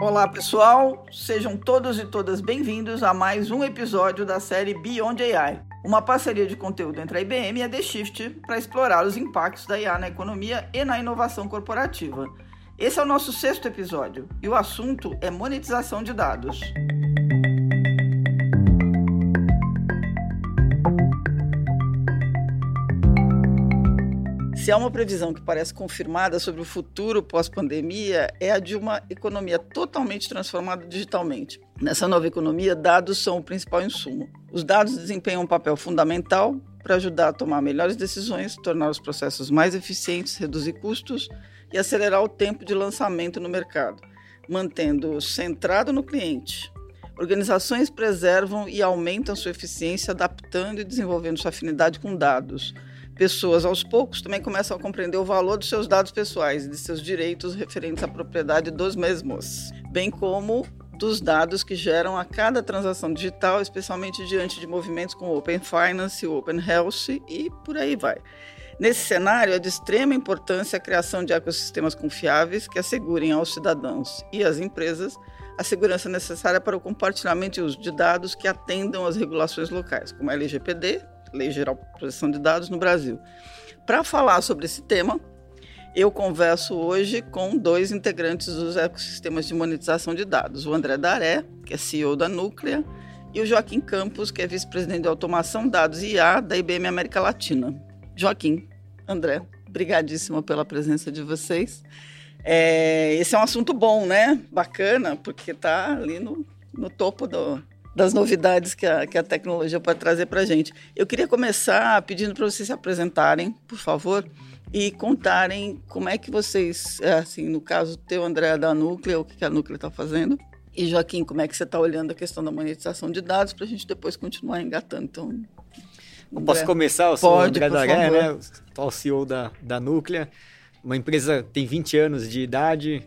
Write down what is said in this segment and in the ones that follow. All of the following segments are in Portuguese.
Olá, pessoal! Sejam todos e todas bem-vindos a mais um episódio da série Beyond AI, uma parceria de conteúdo entre a IBM e a The Shift para explorar os impactos da IA na economia e na inovação corporativa. Esse é o nosso sexto episódio e o assunto é monetização de dados. Se há uma previsão que parece confirmada sobre o futuro pós-pandemia, é a de uma economia totalmente transformada digitalmente. Nessa nova economia, dados são o principal insumo. Os dados desempenham um papel fundamental para ajudar a tomar melhores decisões, tornar os processos mais eficientes, reduzir custos e acelerar o tempo de lançamento no mercado, mantendo centrado no cliente. Organizações preservam e aumentam sua eficiência, adaptando e desenvolvendo sua afinidade com dados pessoas, aos poucos, também começam a compreender o valor dos seus dados pessoais e de seus direitos referentes à propriedade dos mesmos, bem como dos dados que geram a cada transação digital, especialmente diante de movimentos como Open Finance, Open Health e por aí vai. Nesse cenário, é de extrema importância a criação de ecossistemas confiáveis que assegurem aos cidadãos e às empresas a segurança necessária para o compartilhamento e uso de dados que atendam às regulações locais, como a LGPD, Lei Geral de Proteção de Dados no Brasil. Para falar sobre esse tema, eu converso hoje com dois integrantes dos ecossistemas de monetização de dados, o André Daré, que é CEO da Núclea, e o Joaquim Campos, que é vice-presidente de automação, dados e IA da IBM América Latina. Joaquim, André, brigadíssima pela presença de vocês. É, esse é um assunto bom, né? Bacana, porque está ali no, no topo do, das novidades que a, que a tecnologia pode trazer para a gente. Eu queria começar pedindo para vocês se apresentarem, por favor, e contarem como é que vocês, é, assim, no caso teu, André, da Núclea, o que a Núclea está fazendo, e Joaquim, como é que você está olhando a questão da monetização de dados para a gente depois continuar engatando. Então, eu posso começar? Eu sou Pode, o André Daré, né? Atual CEO da, da Núclea. Uma empresa tem 20 anos de idade,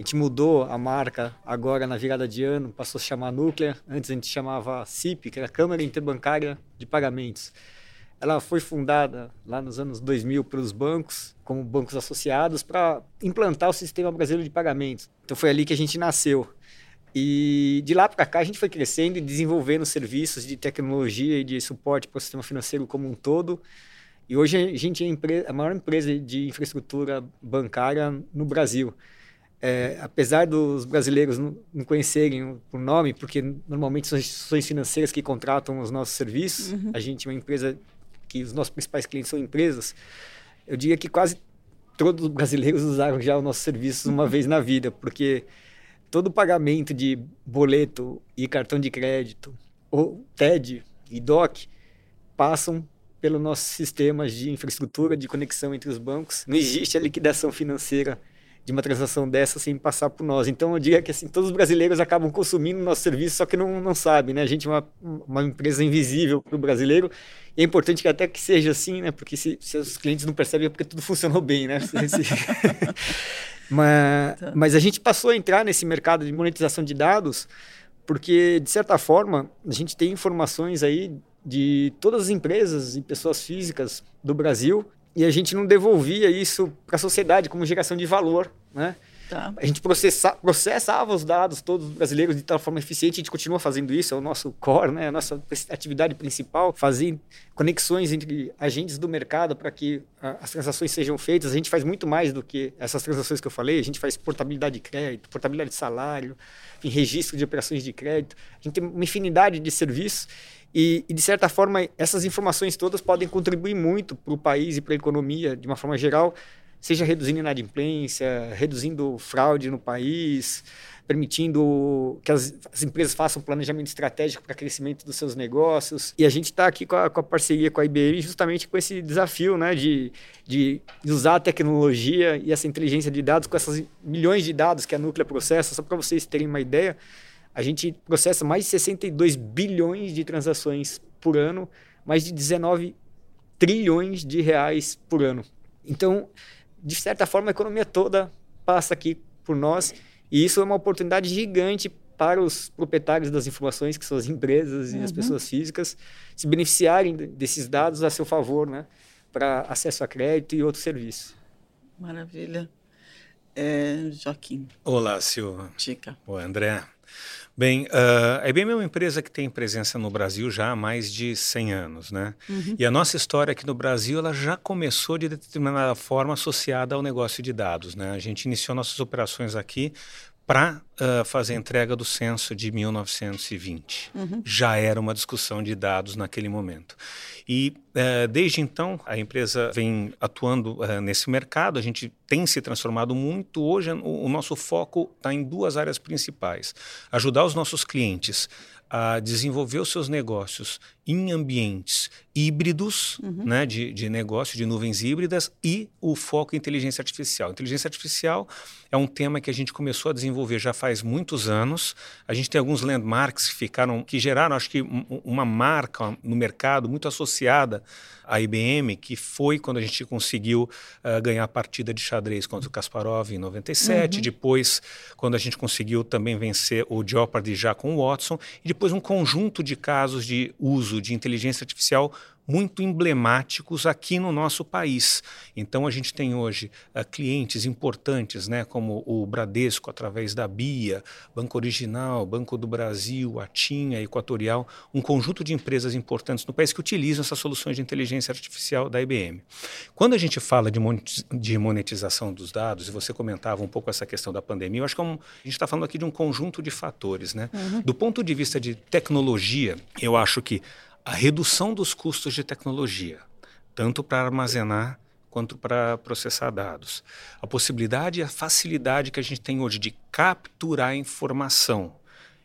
a gente mudou a marca agora na virada de ano, passou a chamar Núclea. Antes a gente chamava CIP, que era Câmara Interbancária de Pagamentos. Ela foi fundada lá nos anos 2000 pelos bancos, como bancos associados, para implantar o sistema brasileiro de pagamentos. Então foi ali que a gente nasceu. E de lá para cá a gente foi crescendo e desenvolvendo serviços de tecnologia e de suporte para o sistema financeiro como um todo. E hoje a gente é a maior empresa de infraestrutura bancária no Brasil é, apesar dos brasileiros não, não conhecerem o nome, porque normalmente são instituições financeiras que contratam os nossos serviços, uhum. a gente é uma empresa que os nossos principais clientes são empresas, eu diria que quase todos os brasileiros usaram já os nossos serviços uma vez na vida, porque todo pagamento de boleto e cartão de crédito, ou TED e DOC, passam pelos nossos sistemas de infraestrutura de conexão entre os bancos. Não existe a liquidação financeira de uma transação dessa sem passar por nós. Então eu diria que assim, todos os brasileiros acabam consumindo nosso serviço, só que não, não sabem, né? A gente é uma, uma empresa invisível para o brasileiro e é importante que até que seja assim, né? Porque se, se os clientes não percebem é porque tudo funcionou bem, né? mas, tá. mas a gente passou a entrar nesse mercado de monetização de dados porque, de certa forma, a gente tem informações aí de todas as empresas e pessoas físicas do Brasil e a gente não devolvia isso para a sociedade como geração de valor, né? Tá. A gente processa, processava os dados todos brasileiros de tal forma eficiente, a gente continua fazendo isso, é o nosso core, né? a nossa atividade principal, fazer conexões entre agentes do mercado para que as transações sejam feitas. A gente faz muito mais do que essas transações que eu falei, a gente faz portabilidade de crédito, portabilidade de salário, em registro de operações de crédito. A gente tem uma infinidade de serviços e, e, de certa forma, essas informações todas podem contribuir muito para o país e para a economia, de uma forma geral, seja reduzindo inadimplência, reduzindo fraude no país, permitindo que as, as empresas façam planejamento estratégico para crescimento dos seus negócios. E a gente está aqui com a, com a, parceria com a IBM justamente com esse desafio né, de, de usar a tecnologia e essa inteligência de dados com essas milhões de dados que a Núclea processa, só para vocês terem uma ideia a gente processa mais de 62 bilhões de transações por ano, mais de 19 trilhões de reais por ano. Então, de certa forma, a economia toda passa aqui por nós e isso é uma oportunidade gigante para os proprietários das informações, que são as empresas uhum. e as uhum. pessoas físicas, se beneficiarem desses dados a seu favor, né, para acesso a crédito e outros serviços. Maravilha. é Joaquim. Olá, Silva. Tica. Oi, André. Bem, uh, a IBM é uma empresa que tem presença no Brasil já há mais de 100 anos, né? Uhum. E a nossa história aqui no Brasil, ela já começou de determinada forma associada ao negócio de dados, né? A gente iniciou nossas operações aqui para uh, fazer a entrega do censo de 1920. Uhum. Já era uma discussão de dados naquele momento. E uh, desde então, a empresa vem atuando uh, nesse mercado, a gente tem se transformado muito. Hoje, o, o nosso foco está em duas áreas principais: ajudar os nossos clientes a desenvolver os seus negócios em ambientes híbridos, uhum. né, de, de negócio, de nuvens híbridas, e o foco em inteligência artificial. Inteligência artificial é um tema que a gente começou a desenvolver já faz muitos anos. A gente tem alguns landmarks que ficaram, que geraram, acho que, uma marca no mercado muito associada à IBM, que foi quando a gente conseguiu uh, ganhar a partida de xadrez contra o Kasparov em 97, uhum. depois quando a gente conseguiu também vencer o Jeopardy já com o Watson, e depois um conjunto de casos de uso de inteligência artificial muito emblemáticos aqui no nosso país. Então a gente tem hoje uh, clientes importantes, né, como o Bradesco através da Bia, Banco Original, Banco do Brasil, a Equatorial, um conjunto de empresas importantes no país que utilizam essas soluções de inteligência artificial da IBM. Quando a gente fala de monetização dos dados, e você comentava um pouco essa questão da pandemia, eu acho que é um, a gente está falando aqui de um conjunto de fatores, né? Uhum. Do ponto de vista de tecnologia, eu acho que a redução dos custos de tecnologia, tanto para armazenar quanto para processar dados. A possibilidade e a facilidade que a gente tem hoje de capturar informação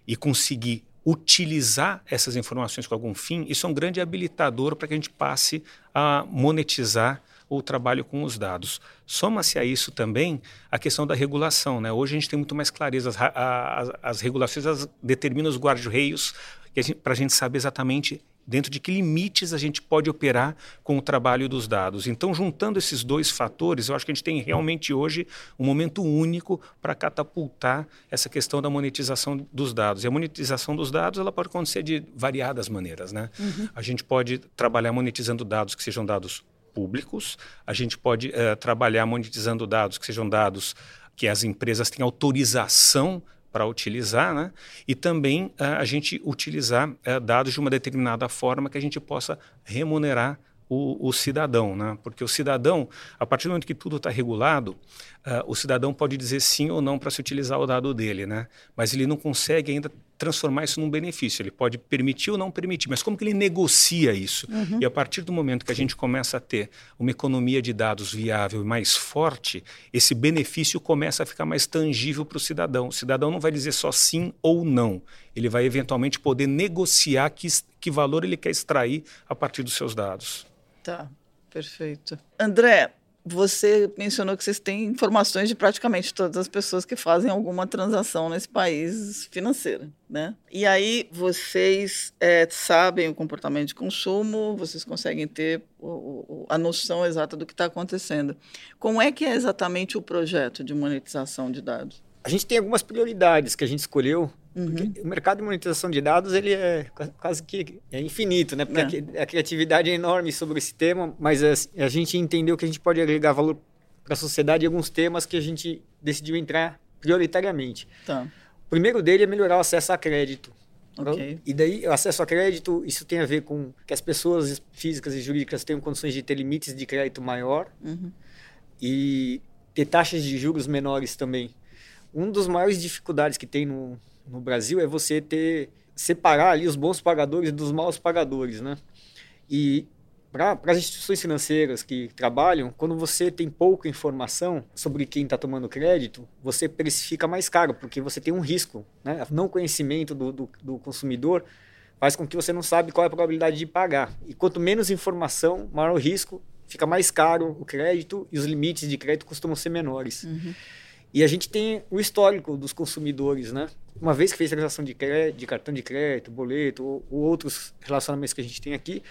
e conseguir utilizar essas informações com algum fim, isso é um grande habilitador para que a gente passe a monetizar o trabalho com os dados. Soma-se a isso também a questão da regulação. Né? Hoje a gente tem muito mais clareza, as, as, as regulações determinam os guarda-reios para a gente saber exatamente dentro de que limites a gente pode operar com o trabalho dos dados. Então, juntando esses dois fatores, eu acho que a gente tem realmente hoje um momento único para catapultar essa questão da monetização dos dados. E a monetização dos dados ela pode acontecer de variadas maneiras. Né? Uhum. A gente pode trabalhar monetizando dados que sejam dados públicos, a gente pode uh, trabalhar monetizando dados que sejam dados que as empresas têm autorização para utilizar, né? e também uh, a gente utilizar uh, dados de uma determinada forma que a gente possa remunerar o, o, cidadão, né? Porque o cidadão, a partir do momento que tudo está regulado, uh, o cidadão pode dizer sim ou não para se utilizar o dado dele, né? Mas ele não consegue ainda transformar isso num benefício. Ele pode permitir ou não permitir, mas como que ele negocia isso? Uhum. E a partir do momento que a gente começa a ter uma economia de dados viável e mais forte, esse benefício começa a ficar mais tangível para o cidadão. O cidadão não vai dizer só sim ou não. Ele vai eventualmente poder negociar que, que valor ele quer extrair a partir dos seus dados. Tá, perfeito. André, você mencionou que vocês têm informações de praticamente todas as pessoas que fazem alguma transação nesse país financeira, né? E aí vocês é, sabem o comportamento de consumo, vocês conseguem ter o, o, a noção exata do que está acontecendo. Como é que é exatamente o projeto de monetização de dados? A gente tem algumas prioridades que a gente escolheu Uhum. O mercado de monetização de dados ele é quase que é infinito, né? Porque é. a criatividade é enorme sobre esse tema, mas a, gente entendeu que a gente pode agregar valor para a sociedade em alguns temas que a gente decidiu entrar prioritariamente. Tá. O primeiro dele é melhorar o acesso a crédito. Okay. E daí, o acesso a crédito, isso tem a ver com que as pessoas físicas e jurídicas tenham condições de ter limites de crédito maior uhum. e ter taxas de juros menores também. Um dos maiores dificuldades que tem no, no Brasil é você ter separar ali os bons pagadores dos maus pagadores, né? E para as instituições financeiras que trabalham, quando você tem pouca informação sobre quem está tomando crédito, você precifica mais caro, porque você tem um risco. Né? Não conhecimento do, do, do, consumidor faz com que você não sabe qual é a probabilidade de pagar. E quanto menos informação, maior o risco, fica mais caro o crédito e os limites de crédito costumam ser menores. Uhum. E a gente tem o histórico dos consumidores, né? Uma vez que fez transação de, crédito, de cartão de crédito, boleto ou, ou, outros relacionamentos que a gente tem aqui,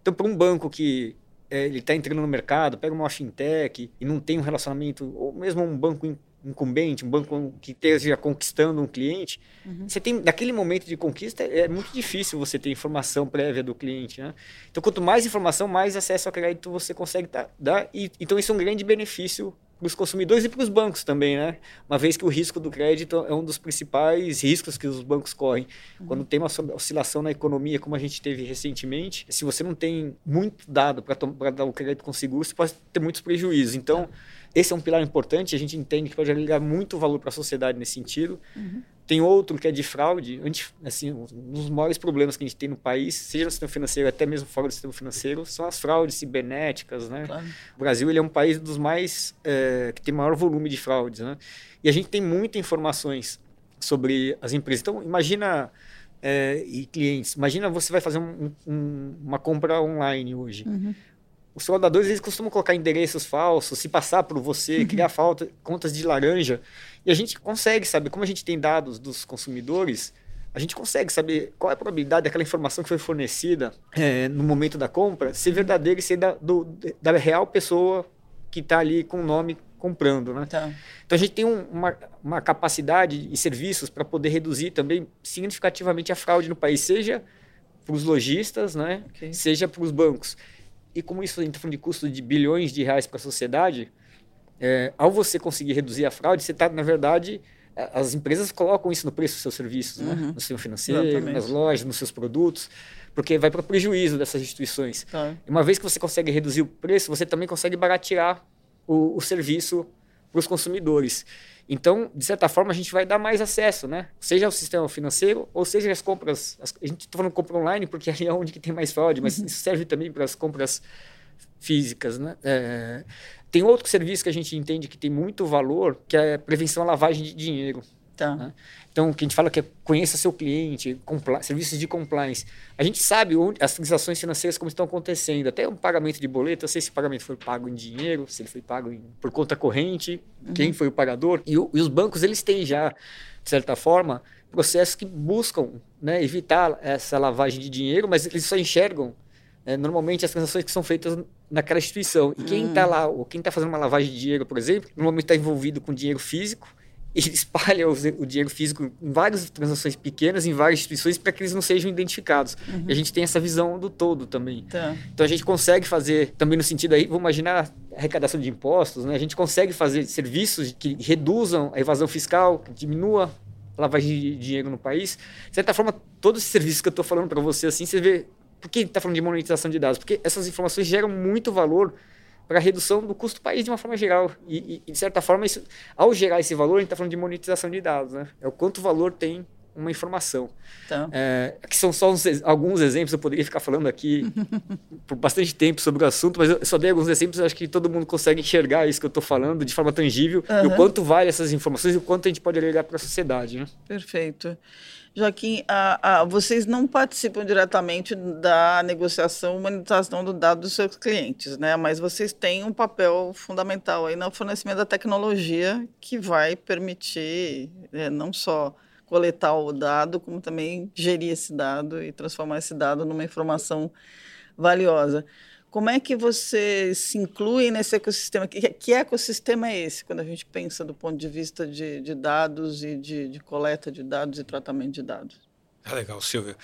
então para um banco que é, ele está entrando no mercado, pega uma fintech e não tem um relacionamento, ou mesmo um banco incumbente, um banco que esteja conquistando um cliente, uhum. você tem daquele momento de conquista é muito difícil você ter informação prévia do cliente, né? Então quanto mais informação, mais acesso ao crédito você consegue dar, e então isso é um grande benefício os consumidores e para os bancos também, né? Uma vez que o risco do crédito é um dos principais riscos que os bancos correm. Uhum. Quando tem uma oscilação na economia, como a gente teve recentemente, se você não tem muito dado para dar o crédito com seguro, você pode ter muitos prejuízos. Então, esse é um pilar importante, a gente entende que pode agregar muito valor para a sociedade nesse sentido. Uhum. Tem outro que é de fraude, assim, um dos maiores problemas que a gente tem no país, seja no sistema financeiro, até mesmo fora do sistema financeiro, são as fraudes cibernéticas, né? Claro. O Brasil ele é um país dos mais é, que tem maior volume de fraudes, né? E a gente tem muitas informações sobre as empresas. Então, imagina é, e clientes, imagina você vai fazer um, um, uma compra online hoje. Uhum. Os fraudadores eles costumam colocar endereços falsos, se passar por você, uhum. criar falta, contas de laranja. E a gente consegue saber, como a gente tem dados dos consumidores, a gente consegue saber qual é a probabilidade daquela informação que foi fornecida é, no momento da compra ser verdadeira e ser da, do, da real pessoa que está ali com o nome comprando. Né? Tá. Então a gente tem um, uma, uma capacidade e serviços para poder reduzir também significativamente a fraude no país, seja para os lojistas, né? Okay. seja para os bancos. E como isso a gente está falando de custo de bilhões de reais para a sociedade, é, ao você conseguir reduzir a fraude, você está, na verdade, as empresas colocam isso no preço dos seus serviços, né? uhum. né? no seu financeiro, Exatamente. nas lojas, nos seus produtos, porque vai para prejuízo dessas instituições. Tá. Uma vez que você consegue reduzir o preço, você também consegue baratear o, o serviço para os consumidores. Então, de certa forma, a gente vai dar mais acesso, né? Seja ao sistema financeiro, ou seja as compras. As, a gente está falando compra online porque é onde que tem mais fraude, mas uhum. isso serve também para as compras físicas, né? É, tem outro serviço que a gente entende que tem muito valor, que é prevenção à lavagem de dinheiro. Tá. Né? Então, o que a gente fala que é conheça seu cliente, serviços de compliance. A gente sabe onde as transações financeiras como estão acontecendo. Até um pagamento de boleto, eu sei se o pagamento foi pago em dinheiro, se ele foi pago em, por conta corrente, uhum. quem foi o pagador. E, o, e, os bancos, eles têm já, de certa forma, processos que buscam né, evitar essa lavagem de dinheiro, mas eles só enxergam é, normalmente as transações que são feitas naquela instituição. E quem está hum. lá, ou quem está fazendo uma lavagem de dinheiro, por exemplo, normalmente está envolvido com dinheiro físico e espalha o, o, dinheiro físico em várias transações pequenas, em várias instituições, para que eles não sejam identificados. Uhum. E a gente tem essa visão do todo também. Tá. Então a gente consegue fazer, também no sentido aí, vamos imaginar arrecadação de impostos, né? a gente consegue fazer serviços que reduzam a evasão fiscal, que diminua a lavagem de dinheiro no país. De certa forma, todos os serviços que eu estou falando para você, assim, você vê. Por que está falando de monetização de dados? Porque essas informações geram muito valor para a redução do custo do país de uma forma geral. E, e de certa forma, isso, ao gerar esse valor, a gente está falando de monetização de dados. Né? É o quanto valor tem uma informação. Então. É, que são só uns, alguns exemplos, eu poderia ficar falando aqui por bastante tempo sobre o assunto, mas eu só dei alguns exemplos, acho que todo mundo consegue enxergar isso que eu estou falando de forma tangível uhum. e o quanto vale essas informações e o quanto a gente pode agregar para a sociedade. Né? Perfeito. Joaquim, a, a, vocês não participam diretamente da negociação e monetização do dado dos seus clientes, né? Mas vocês têm um papel fundamental aí no fornecimento da tecnologia que vai permitir é, não só coletar o dado, como também gerir esse dado e transformar esse dado numa informação valiosa. Como é que você se inclui nesse ecossistema? Que, que ecossistema é esse, quando a gente pensa do ponto de vista de, de dados e de, de coleta de dados e tratamento de dados? É legal, Silvia.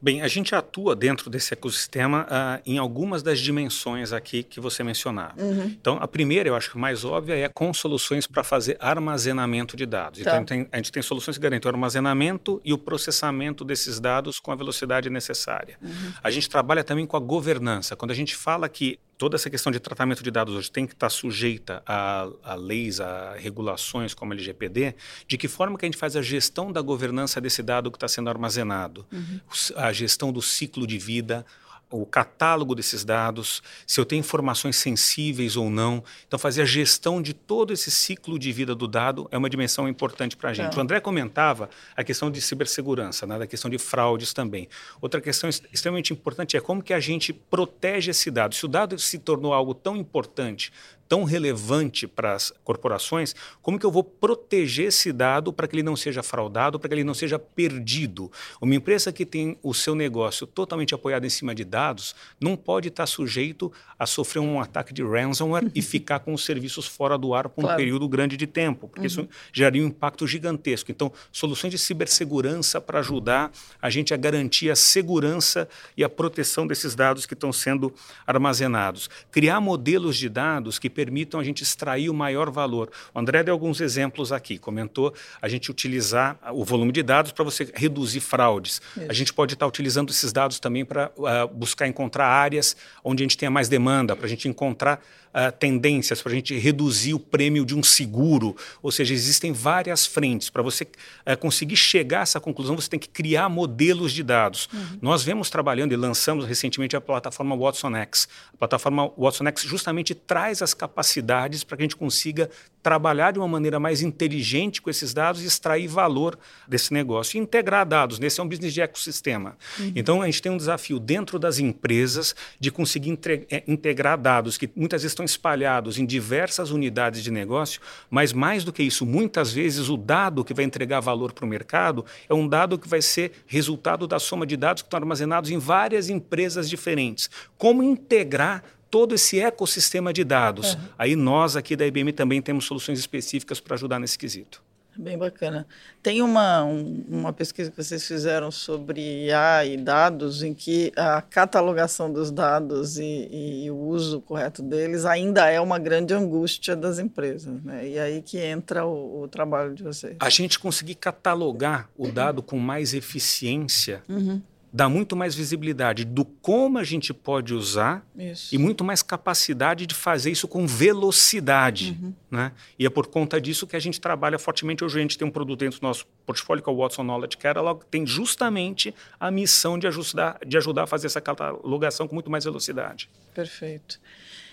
Bem, a gente atua dentro desse ecossistema uh, em algumas das dimensões aqui que você mencionava. Uhum. Então, a primeira, eu acho que mais óbvia, é com soluções para fazer armazenamento de dados. Tá. Então, tem, a gente tem soluções que garantem o armazenamento e o processamento desses dados com a velocidade necessária. Uhum. A gente trabalha também com a governança. Quando a gente fala que toda essa questão de tratamento de dados hoje tem que estar sujeita a, a, leis, a regulações como a LGPD, de que forma que a gente faz a gestão da governança desse dado que está sendo armazenado, uhum. a gestão do ciclo de vida, o catálogo desses dados, se eu tenho informações sensíveis ou não. Então, fazer a gestão de todo esse ciclo de vida do dado é uma dimensão importante para a gente. É. O André comentava a questão de cibersegurança, né, a questão de fraudes também. Outra questão extremamente importante é como que a gente protege esse dado. Se o dado se tornou algo tão importante, tão relevante para as corporações, como que eu vou proteger esse dado para que ele não seja fraudado, para que ele não seja perdido? Uma empresa que tem o seu negócio totalmente apoiado em cima de dados não pode estar sujeito a sofrer um ataque de ransomware e ficar com os serviços fora do ar por claro. um período grande de tempo, porque uhum. isso geraria um impacto gigantesco. Então, soluções de cibersegurança para ajudar a gente a garantir a segurança e a proteção desses dados que estão sendo armazenados. Criar modelos de dados que permitam a gente extrair o maior valor. O André deu alguns exemplos aqui, comentou a gente utilizar o volume de dados para você reduzir fraudes. Isso. A gente pode estar utilizando esses dados também para uh, buscar encontrar áreas onde a gente tenha mais demanda, para a gente encontrar uh, tendências para a gente reduzir o prêmio de um seguro. Ou seja, existem várias frentes. Para você uh, conseguir chegar a essa conclusão, você tem que criar modelos de dados. Uhum. Nós vemos trabalhando e lançamos recentemente a plataforma Watson X. A plataforma Watson X justamente traz as capacidades para que a gente consiga trabalhar de uma maneira mais inteligente com esses dados e extrair valor desse negócio. E integrar dados, nesse é um business de ecossistema. Uhum. Então, a gente tem um desafio dentro das empresas de conseguir eh, integrar dados que muitas vezes estão espalhados em diversas unidades de negócio, mas mais do que isso, muitas vezes o dado que vai entregar valor para o mercado é um dado que vai ser resultado da soma de dados que estão armazenados em várias empresas diferentes. Como integrar todo esse ecossistema de dados? Uhum. Aí nós aqui da IBM também temos soluções específicas para ajudar nesse quesito. Bem bacana. Tem uma, um, uma pesquisa que vocês fizeram sobre IA e dados, em que a catalogação dos dados e, e, o uso correto deles ainda é uma grande angústia das empresas. Né? E aí que entra o, o trabalho de vocês. A gente conseguir catalogar o dado com mais eficiência. Uhum dá muito mais visibilidade do como a gente pode usar isso. e muito mais capacidade de fazer isso com velocidade. Uhum. Né? E é por conta disso que a gente trabalha fortemente. Hoje a gente tem um produto dentro do nosso portfólio, que é o Watson Knowledge Catalog, que tem justamente a missão de ajudar, de ajudar a fazer essa catalogação com muito mais velocidade. Perfeito.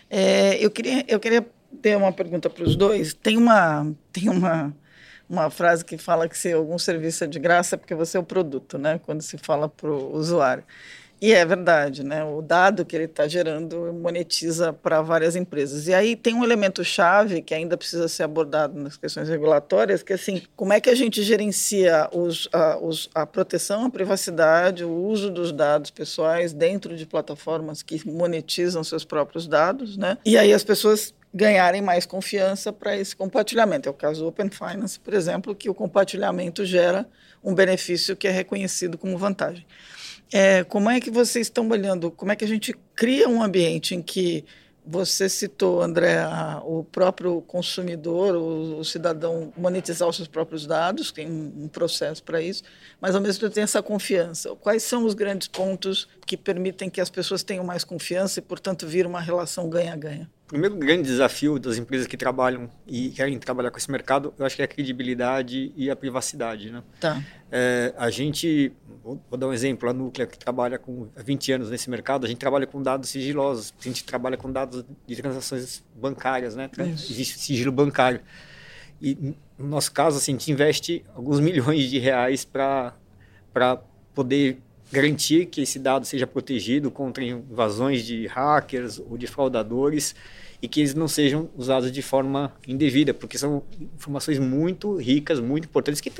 É, eu, queria, eu queria ter uma pergunta para os dois. Tem uma, tem uma uma frase que fala que se algum serviço é de graça é porque você é o produto, né? Quando se fala para o usuário. E é verdade, né? O dado que ele está gerando monetiza para várias empresas. E aí tem um elemento chave que ainda precisa ser abordado nas questões regulatórias, que é assim, como é que a gente gerencia os, a, os, a proteção à privacidade, o uso dos dados pessoais dentro de plataformas que monetizam seus próprios dados, né? E aí as pessoas ganharem mais confiança para esse compartilhamento. É o caso do Open Finance, por exemplo, que o compartilhamento gera um benefício que é reconhecido como vantagem. É, como é que vocês estão olhando? Como é que a gente cria um ambiente em que você citou, André, a, o próprio consumidor, o, o, cidadão monetizar os seus próprios dados, tem um, um processo para isso, mas ao mesmo tempo tem essa confiança. Quais são os grandes pontos que permitem que as pessoas tenham mais confiança e, portanto, vir uma relação ganha-ganha? O primeiro grande desafio das empresas que trabalham e querem trabalhar com esse mercado, eu acho que é a credibilidade e a privacidade. Né? Tá. É, a gente, vou, vou, dar um exemplo, a Núclea, que trabalha com 20 anos nesse mercado, a gente trabalha com dados sigilosos, a gente trabalha com dados de transações bancárias, né? Isso. existe sigilo bancário. E no nosso caso, assim, a gente investe alguns milhões de reais para poder garantir que esse dado seja protegido contra invasões de hackers ou de fraudadores e que eles não sejam usados de forma indevida, porque são informações muito ricas, muito importantes que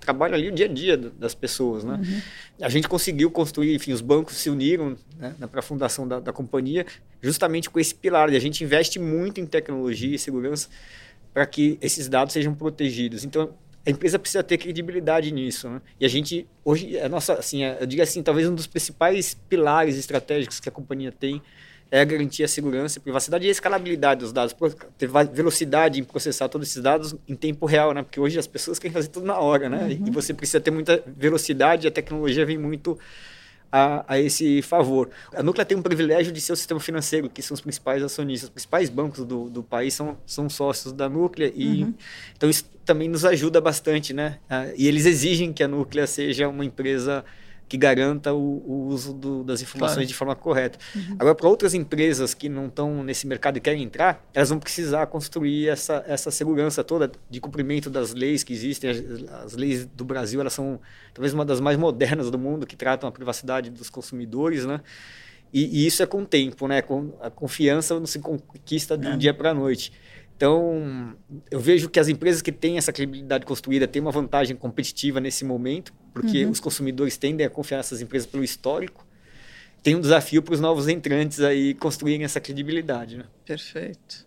trabalham ali o dia a dia das pessoas, né? Uhum. A gente conseguiu construir, enfim, os bancos se uniram né, para a fundação da, da companhia justamente com esse pilar, e a gente investe muito em tecnologia e segurança para que esses dados sejam protegidos. Então, a empresa precisa ter credibilidade nisso. Né? E a gente, hoje, a nossa, assim, eu digo assim, talvez um dos principais pilares estratégicos que a companhia tem é garantir a segurança, a privacidade e a escalabilidade dos dados, ter velocidade em processar todos esses dados em tempo real, né? Porque hoje as pessoas querem fazer tudo na hora, né? Uhum. E você precisa ter muita velocidade, a tecnologia vem muito a, a, esse favor. A Núclea tem um privilégio de ser o sistema financeiro, que são os principais acionistas, os principais bancos do, do país são, são sócios da Núclea, e uhum. então isso também nos ajuda bastante, né? Ah, e eles exigem que a Núclea seja uma empresa que garanta o, o uso do, das informações claro. de forma correta. Uhum. Agora, para outras empresas que não estão nesse mercado e querem entrar, elas vão precisar construir essa, essa segurança toda de cumprimento das leis que existem. As, as leis do Brasil elas são talvez uma das mais modernas do mundo, que tratam a privacidade dos consumidores, né? E, e isso é com o tempo, né? Com, a confiança não se conquista de um é. dia para a noite. Então, eu vejo que as empresas que têm essa credibilidade construída têm uma vantagem competitiva nesse momento, porque uhum. os consumidores tendem a confiar nessas empresas pelo histórico. Tem um desafio para os novos entrantes aí construírem essa credibilidade. Né? Perfeito.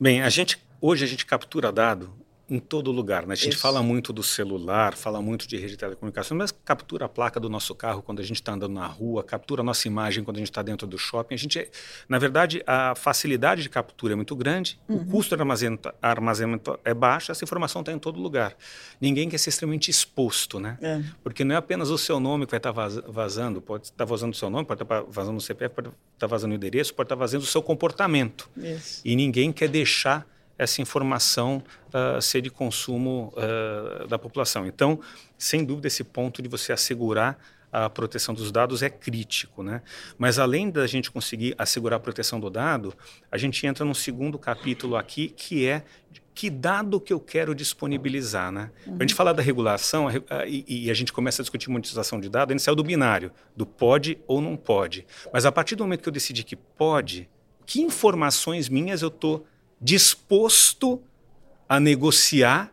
Bem, a gente hoje a gente captura dado em todo lugar. Né? A gente Isso. fala muito do celular, fala muito de rede de telecomunicação, mas captura a placa do nosso carro quando a gente está andando na rua, captura a nossa imagem quando a gente está dentro do shopping. A gente, na verdade, a facilidade de captura é muito grande, uhum. o custo de armazenamento, armazenamento é baixo, essa informação está em todo lugar. Ninguém quer ser extremamente exposto, né? É. Porque não é apenas o seu nome que vai estar tá vazando, pode estar tá vazando o seu nome, pode estar tá vazando o CPF, pode estar tá vazando o endereço, pode estar tá vazando o seu comportamento. Isso. E ninguém quer deixar essa informação uh, ser de consumo uh, da população. Então, sem dúvida, esse ponto de você assegurar a proteção dos dados é crítico, né? Mas além da gente conseguir assegurar a proteção do dado, a gente entra num segundo capítulo aqui que é que dado que eu quero disponibilizar, né? Uhum. A gente fala da regulação a, e, e, a gente começa a discutir monetização de dados, a gente saiu do binário, do pode ou não pode. Mas a partir do momento que eu decidi que pode, que informações minhas eu estou disposto a negociar,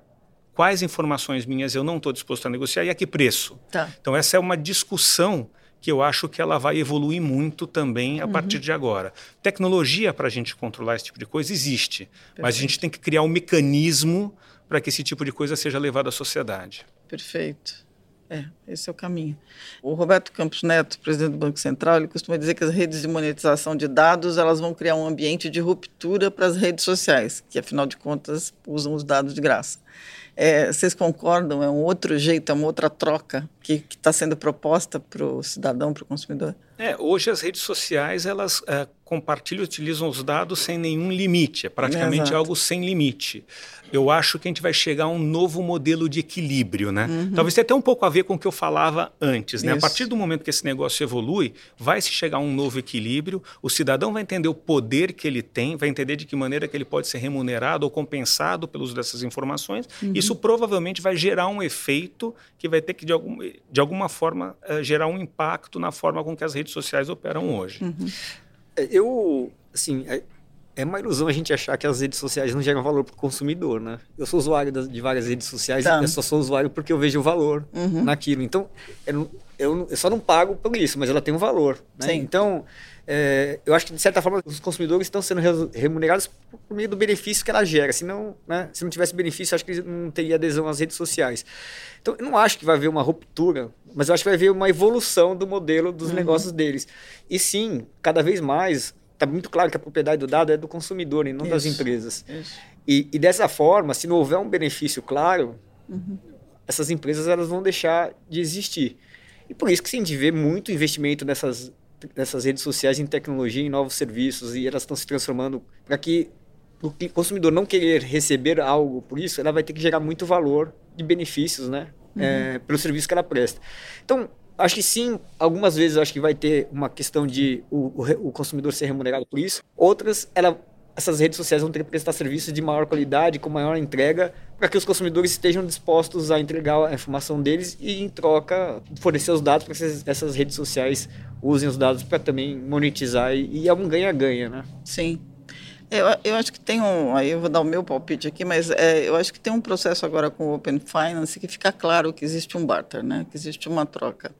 quais informações minhas eu não estou disposto a negociar e a que preço. Tá. Então, essa é uma discussão que eu acho que ela vai evoluir muito também a uhum. partir de agora. Tecnologia para a gente controlar esse tipo de coisa existe, Perfeito. mas a gente tem que criar um mecanismo para que esse tipo de coisa seja levado à sociedade. Perfeito. É, esse é o caminho. O Roberto Campos Neto, presidente do Banco Central, ele costuma dizer que as redes de monetização de dados elas vão criar um ambiente de ruptura para as redes sociais, que afinal de contas usam os dados de graça. É, vocês concordam? É um outro jeito, é uma outra troca que está sendo proposta para o cidadão, para o consumidor? É, hoje as redes sociais elas é, compartilham, utilizam os dados sem nenhum limite, é praticamente Exato. algo sem limite. Eu acho que a gente vai chegar a um novo modelo de equilíbrio, né? Uhum. Talvez tenha até um pouco a ver com o que eu falava antes, né? A partir do momento que esse negócio evolui, vai se chegar a um novo equilíbrio, o cidadão vai entender o poder que ele tem, vai entender de que maneira que ele pode ser remunerado ou compensado pelo uso dessas informações. Uhum. Isso provavelmente vai gerar um efeito que vai ter que, de, algum, de alguma forma, uh, gerar um impacto na forma com que as redes redes sociais operam hoje. Uhum. É, eu, assim, é, é, uma ilusão a gente achar que as redes sociais não geram valor para o consumidor, né? Eu sou usuário de várias redes sociais tá. e eu só sou usuário porque eu vejo o valor uhum. naquilo. Então, eu, eu, eu, só não pago por isso, mas ela tem um valor. Né? Então, é, eu acho que, de certa forma, os consumidores estão sendo remunerados por meio do benefício que ela gera. Se não, né, se não tivesse benefício, acho que não teria adesão às redes sociais. Então, eu não acho que vai haver uma ruptura, mas eu acho que vai haver uma evolução do modelo dos uhum. negócios deles. E sim, cada vez mais, está muito claro que a propriedade do dado é do consumidor e não Isso. das empresas. E, e, dessa forma, se não houver um benefício claro, uhum. essas empresas elas vão deixar de existir. E por isso que a gente vê muito investimento nessas dessas redes sociais em tecnologia, em novos serviços, e elas estão se transformando para que o consumidor não querer receber algo por isso, ela vai ter que gerar muito valor de benefícios, né? Uhum. É, pelo serviço que ela presta. Então, acho que sim, algumas vezes acho que vai ter uma questão de o, o, o consumidor ser remunerado por isso. Outras, ela essas redes sociais vão ter que prestar serviços de maior qualidade, com maior entrega, para que os consumidores estejam dispostos a entregar a informação deles e, em troca, fornecer os dados para que essas redes sociais usem os dados para também monetizar. E, é um ganha-ganha, né? Sim. Eu, eu acho que tem um. Aí eu vou dar o meu palpite aqui, mas é, eu acho que tem um processo agora com o Open Finance que fica claro que existe um barter, né? que existe uma troca.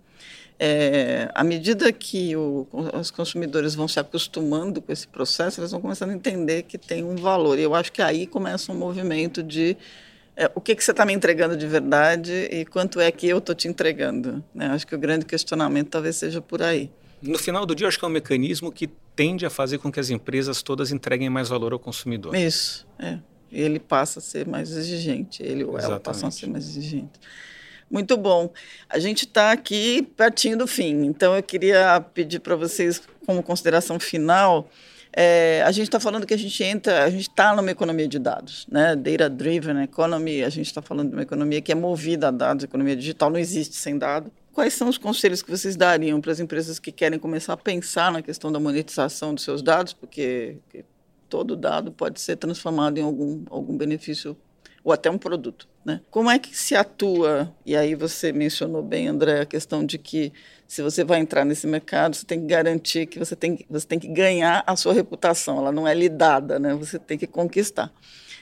É, à medida que o, os consumidores vão se acostumando com esse processo, eles vão começando a entender que tem um valor. E eu acho que aí começa um movimento de é, o que, que você está me entregando de verdade e quanto é que eu estou te entregando. Né? Acho que o grande questionamento talvez seja por aí. No final do dia, acho que é um mecanismo que tende a fazer com que as empresas todas entreguem mais valor ao consumidor. Isso, é. Ele passa a ser mais exigente, ele ou ela passam a ser mais exigente. Muito bom. A gente está aqui pertinho do fim, então eu queria pedir para vocês, como consideração final, é, a gente está falando que a gente entra, a gente está numa economia de dados, né? Data-driven economy, a gente está falando de uma economia que é movida a dados, a economia digital não existe sem dados. Quais são os conselhos que vocês dariam para as empresas que querem começar a pensar na questão da monetização dos seus dados, porque todo dado pode ser transformado em algum, algum benefício ou até um produto. Né? Como é que se atua? E aí você mencionou bem, André, a questão de que se você vai entrar nesse mercado, você tem que garantir que você tem, você tem que ganhar a sua reputação. Ela não é lhe dada, né? Você tem que conquistar.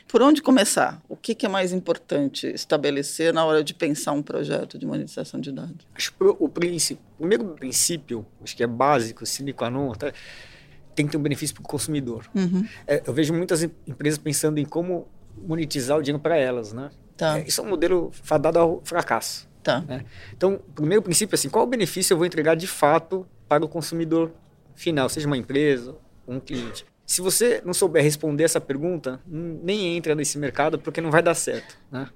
Por onde começar? O que, que é mais importante estabelecer na hora de pensar um projeto de monetização de dados? Acho que o, princípio, o primeiro princípio, acho que é básico, sine qua non, tem que ter um benefício para o consumidor. Uhum. É, eu vejo muitas empresas pensando em como monetizar o dinheiro para elas, né? Tá. É, isso é um modelo fadado ao fracasso. Tá. Né? Então, o primeiro princípio é assim, qual o benefício eu vou entregar de fato para o consumidor final, seja uma empresa um cliente? Se você não souber responder essa pergunta, nem entra nesse mercado porque não vai dar certo. Né?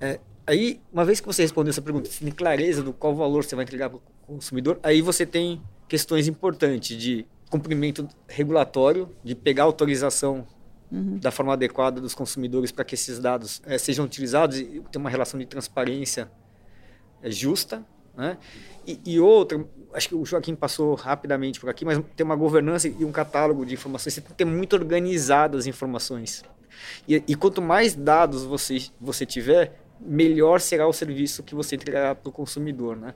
É, aí, uma vez que você respondeu essa pergunta, tem clareza do qual valor você vai entregar para o consumidor, aí você tem questões importantes de cumprimento regulatório, de pegar autorização uhum. da forma adequada dos consumidores para que esses dados é, sejam utilizados e ter uma relação de transparência é, justa. Né? E, e, outra, acho que o Joaquim passou rapidamente por aqui, mas tem uma governança e um catálogo de informações. Você tem que ter muito organizadas as informações. E, e quanto mais dados você, você tiver, melhor será o serviço que você entregará para o consumidor. Né?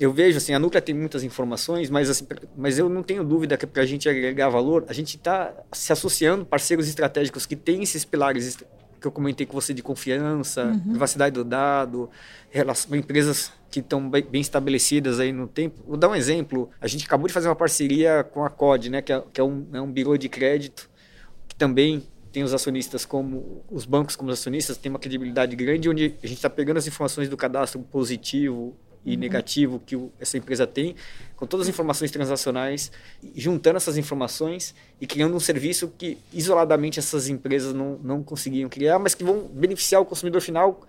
Eu vejo assim, a Núclea tem muitas informações, mas, assim, mas eu não tenho dúvida que para a gente agregar valor, a gente está se associando parceiros estratégicos que têm esses pilares que eu comentei com você de confiança, uhum. privacidade do dado, relação, empresas que estão bem, bem, estabelecidas aí no tempo. Vou dar um exemplo. A gente acabou de fazer uma parceria com a COD, né, que é, que é um, é um birô de crédito que também tem os acionistas como os bancos como acionistas tem uma credibilidade grande onde a gente está pegando as informações do cadastro positivo e uhum. negativo que o, essa empresa tem, com todas as informações transacionais, juntando essas informações e criando um serviço que isoladamente essas empresas não, não conseguiam criar, mas que vão beneficiar o consumidor final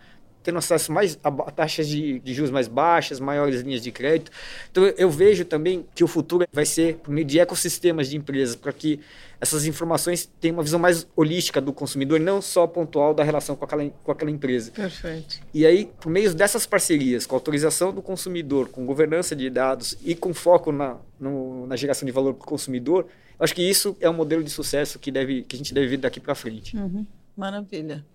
tendo acesso mais a taxas de, de, juros mais baixas, maiores linhas de crédito. Então eu vejo também que o futuro vai ser por meio de ecossistemas de empresas, para que essas informações tenham uma visão mais holística do consumidor, não só pontual da relação com aquela, com aquela empresa. Perfeito. E aí, por meio dessas parcerias, com autorização do consumidor, com governança de dados e com foco na, no, na geração de valor para o consumidor, acho que isso é um modelo de sucesso que, deve, que a gente deve ver daqui para frente. Uhum. Maravilha.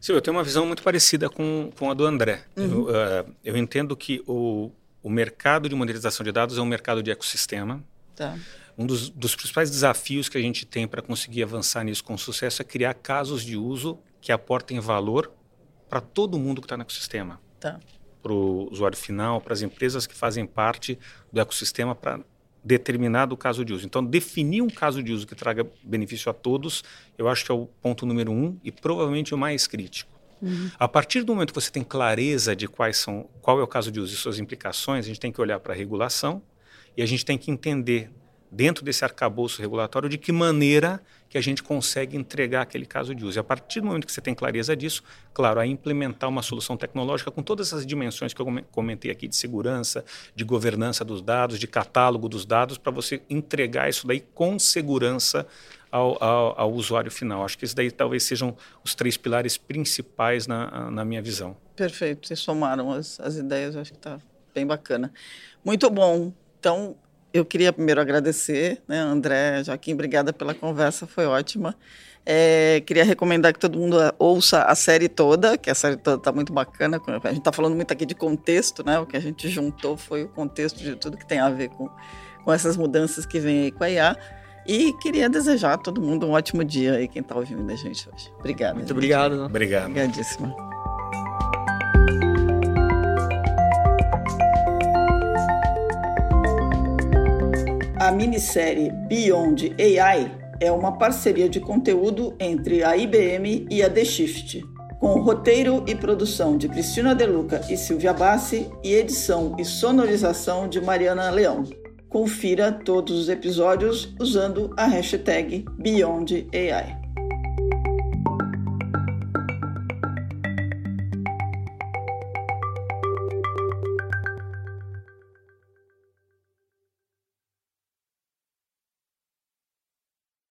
Silvio, eu tenho uma visão muito parecida com, com a do André. Uhum. Eu, uh, eu, entendo que o, o mercado de monetização de dados é um mercado de ecossistema. Tá. Um dos, dos principais desafios que a gente tem para conseguir avançar nisso com sucesso é criar casos de uso que aportem valor para todo mundo que está no ecossistema. Tá. Para o usuário final, para as empresas que fazem parte do ecossistema, para determinado caso de uso. Então, definir um caso de uso que traga benefício a todos, eu acho que é o ponto número um e provavelmente o mais crítico. Uhum. A partir do momento que você tem clareza de quais são, qual é o caso de uso e suas implicações, a gente tem que olhar para a regulação e a gente tem que entender dentro desse arcabouço regulatório de que maneira que a gente consegue entregar aquele caso de uso. E a partir do momento que você tem clareza disso, claro, a implementar uma solução tecnológica com todas essas dimensões que eu comentei aqui de segurança, de governança dos dados, de catálogo dos dados, para você entregar isso daí com segurança ao, ao, ao, usuário final. Acho que isso daí talvez sejam os três pilares principais na, na minha visão. Perfeito, vocês somaram as, as ideias, acho que está bem bacana. Muito bom. Então, eu queria primeiro agradecer, né, André, Joaquim, obrigada pela conversa, foi ótima. É, queria recomendar que todo mundo ouça a série toda, que a série toda está muito bacana. A gente está falando muito aqui de contexto, né? O que a gente juntou foi o contexto de tudo que tem a ver com, com essas mudanças que vem aí com a IA. E queria desejar a todo mundo um ótimo dia aí, quem está ouvindo a gente hoje. Obrigada. Muito gente. obrigado. Obrigado. Obrigadíssima. A minissérie Beyond AI é uma parceria de conteúdo entre a IBM e a The Shift, com roteiro e produção de Cristina Deluca e Silvia Bassi e edição e sonorização de Mariana Leão. Confira todos os episódios usando a hashtag BeyondAI.